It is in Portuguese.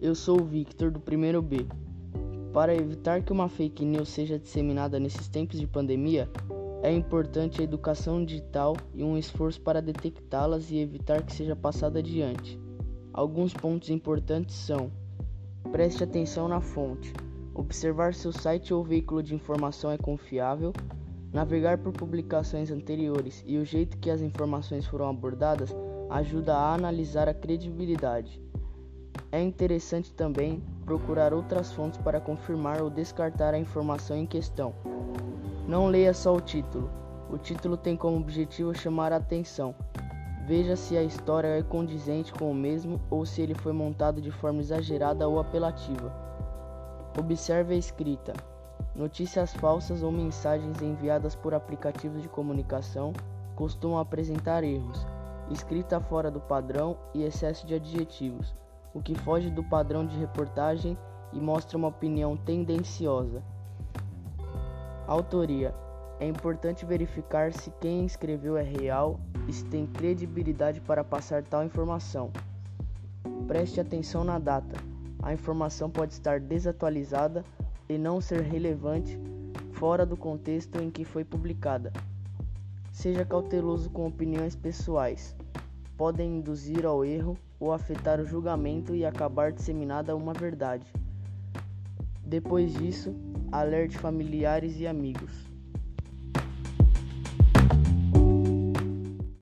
eu sou o Victor do primeiro B. Para evitar que uma fake news seja disseminada nesses tempos de pandemia, é importante a educação digital e um esforço para detectá-las e evitar que seja passada adiante. Alguns pontos importantes são: preste atenção na fonte, observar se o site ou veículo de informação é confiável, navegar por publicações anteriores e o jeito que as informações foram abordadas ajuda a analisar a credibilidade. É interessante também procurar outras fontes para confirmar ou descartar a informação em questão. Não leia só o título. O título tem como objetivo chamar a atenção. Veja se a história é condizente com o mesmo ou se ele foi montado de forma exagerada ou apelativa. Observe a escrita. Notícias falsas ou mensagens enviadas por aplicativos de comunicação costumam apresentar erros, escrita fora do padrão e excesso de adjetivos, o que foge do padrão de reportagem e mostra uma opinião tendenciosa. Autoria: É importante verificar se quem escreveu é real e se tem credibilidade para passar tal informação. Preste atenção na data. A informação pode estar desatualizada e não ser relevante fora do contexto em que foi publicada. Seja cauteloso com opiniões pessoais. Podem induzir ao erro ou afetar o julgamento e acabar disseminada uma verdade. Depois disso, alerte familiares e amigos.